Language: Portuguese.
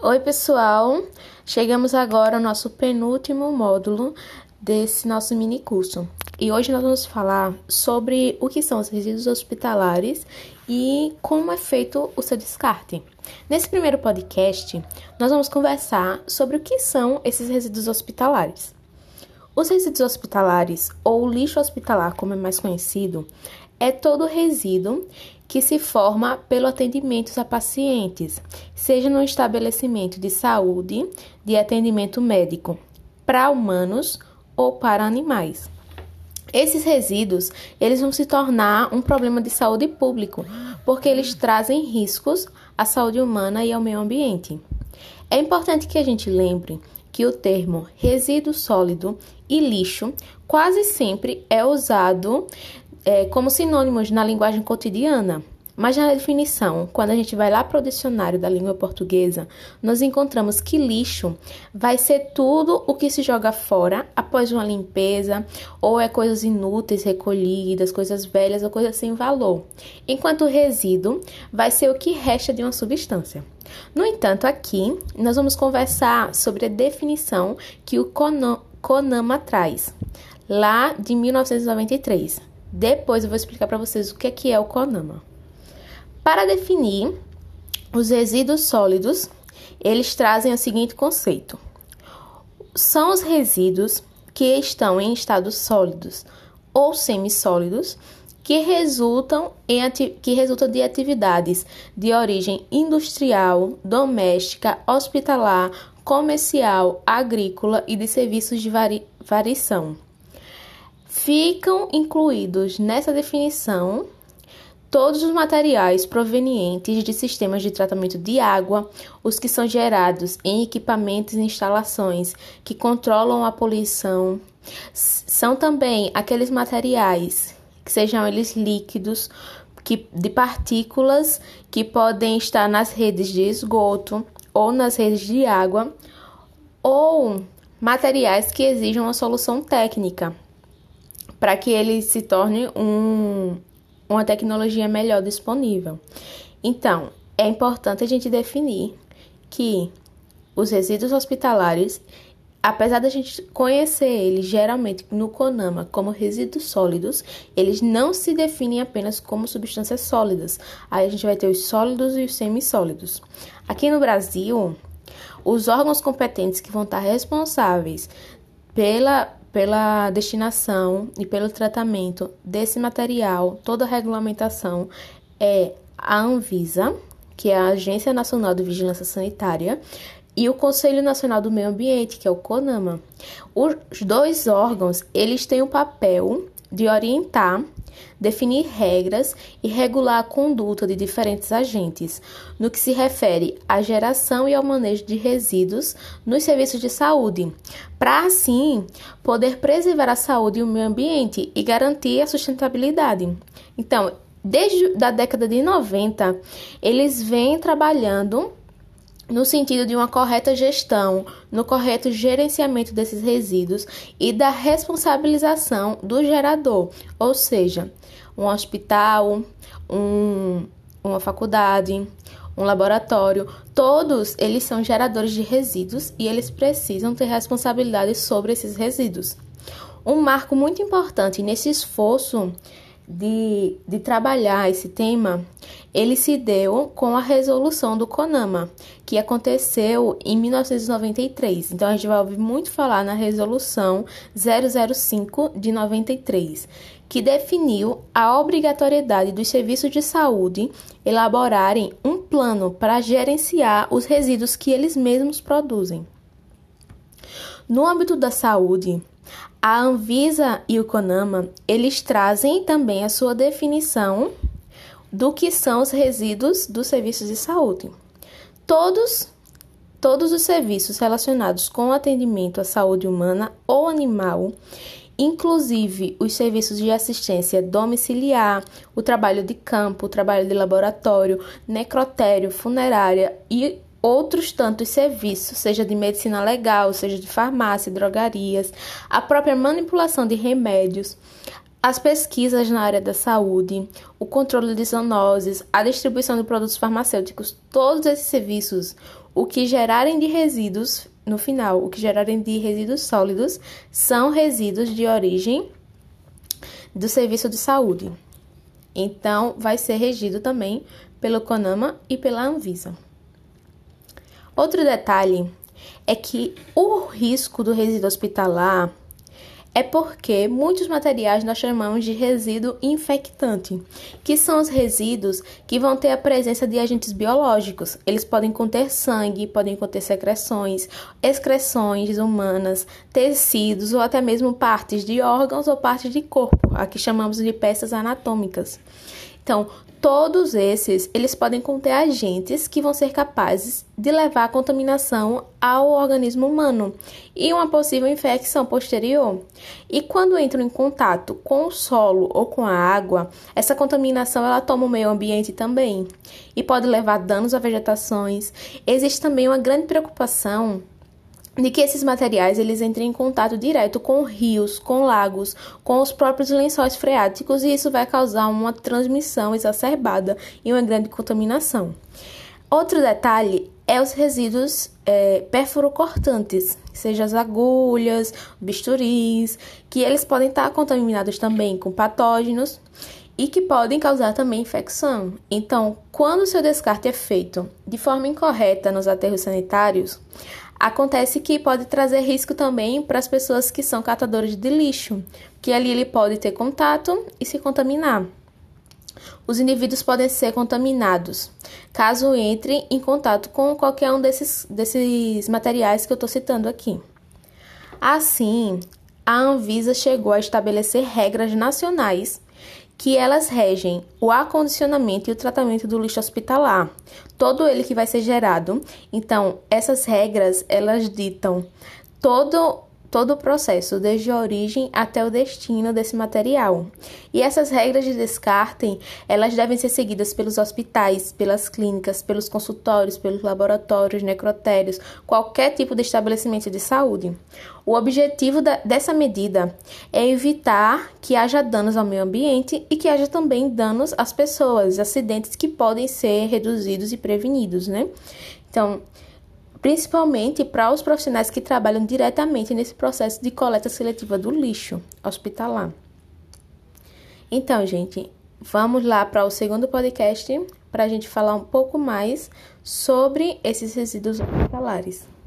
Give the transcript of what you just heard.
Oi, pessoal! Chegamos agora ao nosso penúltimo módulo desse nosso mini curso. E hoje nós vamos falar sobre o que são os resíduos hospitalares e como é feito o seu descarte. Nesse primeiro podcast, nós vamos conversar sobre o que são esses resíduos hospitalares. Os resíduos hospitalares, ou lixo hospitalar, como é mais conhecido, é todo resíduo que se forma pelo atendimento a pacientes, seja no estabelecimento de saúde, de atendimento médico, para humanos ou para animais. Esses resíduos, eles vão se tornar um problema de saúde público, porque eles trazem riscos à saúde humana e ao meio ambiente. É importante que a gente lembre que o termo resíduo sólido e lixo quase sempre é usado é, como sinônimos na linguagem cotidiana. Mas na definição, quando a gente vai lá para o dicionário da língua portuguesa, nós encontramos que lixo vai ser tudo o que se joga fora após uma limpeza, ou é coisas inúteis recolhidas, coisas velhas ou coisas sem valor. Enquanto resíduo vai ser o que resta de uma substância. No entanto, aqui nós vamos conversar sobre a definição que o CONAMA traz, lá de 1993. Depois eu vou explicar para vocês o que é, que é o CONAMA. Para definir os resíduos sólidos, eles trazem o seguinte conceito: são os resíduos que estão em estados sólidos ou semissólidos que resultam, em que resultam de atividades de origem industrial, doméstica, hospitalar, comercial, agrícola e de serviços de vari variação. Ficam incluídos nessa definição todos os materiais provenientes de sistemas de tratamento de água, os que são gerados em equipamentos e instalações que controlam a poluição, são também aqueles materiais, que sejam eles líquidos, que, de partículas que podem estar nas redes de esgoto ou nas redes de água, ou materiais que exijam uma solução técnica, para que ele se torne um, uma tecnologia melhor disponível. Então, é importante a gente definir que os resíduos hospitalares, apesar da gente conhecer eles geralmente no CONAMA como resíduos sólidos, eles não se definem apenas como substâncias sólidas. Aí a gente vai ter os sólidos e os semissólidos. Aqui no Brasil, os órgãos competentes que vão estar responsáveis pela pela destinação e pelo tratamento desse material, toda a regulamentação é a Anvisa, que é a Agência Nacional de Vigilância Sanitária, e o Conselho Nacional do Meio Ambiente, que é o CONAMA. Os dois órgãos, eles têm o papel de orientar definir regras e regular a conduta de diferentes agentes, no que se refere à geração e ao manejo de resíduos nos serviços de saúde, para assim poder preservar a saúde e o meio ambiente e garantir a sustentabilidade. Então, desde a década de 90, eles vêm trabalhando no sentido de uma correta gestão, no correto gerenciamento desses resíduos e da responsabilização do gerador, ou seja, um hospital, um, uma faculdade, um laboratório, todos eles são geradores de resíduos e eles precisam ter responsabilidade sobre esses resíduos. Um marco muito importante nesse esforço de, de trabalhar esse tema, ele se deu com a resolução do CONAMA, que aconteceu em 1993. Então, a gente vai ouvir muito falar na resolução 005 de 93, que definiu a obrigatoriedade dos serviços de saúde elaborarem um plano para gerenciar os resíduos que eles mesmos produzem. No âmbito da saúde, a Anvisa e o CONAMA, eles trazem também a sua definição do que são os resíduos dos serviços de saúde. Todos todos os serviços relacionados com o atendimento à saúde humana ou animal, inclusive os serviços de assistência domiciliar, o trabalho de campo, o trabalho de laboratório, necrotério, funerária e outros tantos serviços, seja de medicina legal, seja de farmácia, drogarias, a própria manipulação de remédios, As pesquisas na área da saúde, o controle de zoonoses, a distribuição de produtos farmacêuticos, todos esses serviços, o que gerarem de resíduos, no final, o que gerarem de resíduos sólidos, são resíduos de origem do serviço de saúde. Então, vai ser regido também pelo CONAMA e pela Anvisa. Outro detalhe é que o risco do resíduo hospitalar é porque muitos materiais nós chamamos de resíduo infectante, que são os resíduos que vão ter a presença de agentes biológicos. Eles podem conter sangue, podem conter secreções, excreções humanas, tecidos ou até mesmo partes de órgãos ou partes de corpo, aqui chamamos de peças anatômicas. Então, todos esses, eles podem conter agentes que vão ser capazes de levar a contaminação ao organismo humano e uma possível infecção posterior. E quando entram em contato com o solo ou com a água, essa contaminação ela toma o meio ambiente também e pode levar danos a vegetações. Existe também uma grande preocupação de que esses materiais eles entrem em contato direto com rios, com lagos, com os próprios lençóis freáticos e isso vai causar uma transmissão exacerbada e uma grande contaminação. Outro detalhe é os resíduos é, perforocortantes, seja as agulhas, bisturis, que eles podem estar contaminados também com patógenos e que podem causar também infecção. Então, quando o seu descarte é feito de forma incorreta nos aterros sanitários, Acontece que pode trazer risco também para as pessoas que são catadores de lixo, que ali ele pode ter contato e se contaminar. Os indivíduos podem ser contaminados caso entrem em contato com qualquer um desses, desses materiais que eu estou citando aqui. Assim, a Anvisa chegou a estabelecer regras nacionais que elas regem o acondicionamento e o tratamento do lixo hospitalar, todo ele que vai ser gerado. Então, essas regras, elas ditam todo todo o processo, desde a origem até o destino desse material. E essas regras de descarte, elas devem ser seguidas pelos hospitais, pelas clínicas, pelos consultórios, pelos laboratórios, necrotérios, qualquer tipo de estabelecimento de saúde. O objetivo da, dessa medida é evitar que haja danos ao meio ambiente e que haja também danos às pessoas, acidentes que podem ser reduzidos e prevenidos, né? Então, principalmente para os profissionais que trabalham diretamente nesse processo de coleta seletiva do lixo hospitalar. Então, gente, vamos lá para o segundo podcast para a gente falar um pouco mais sobre esses resíduos hospitalares.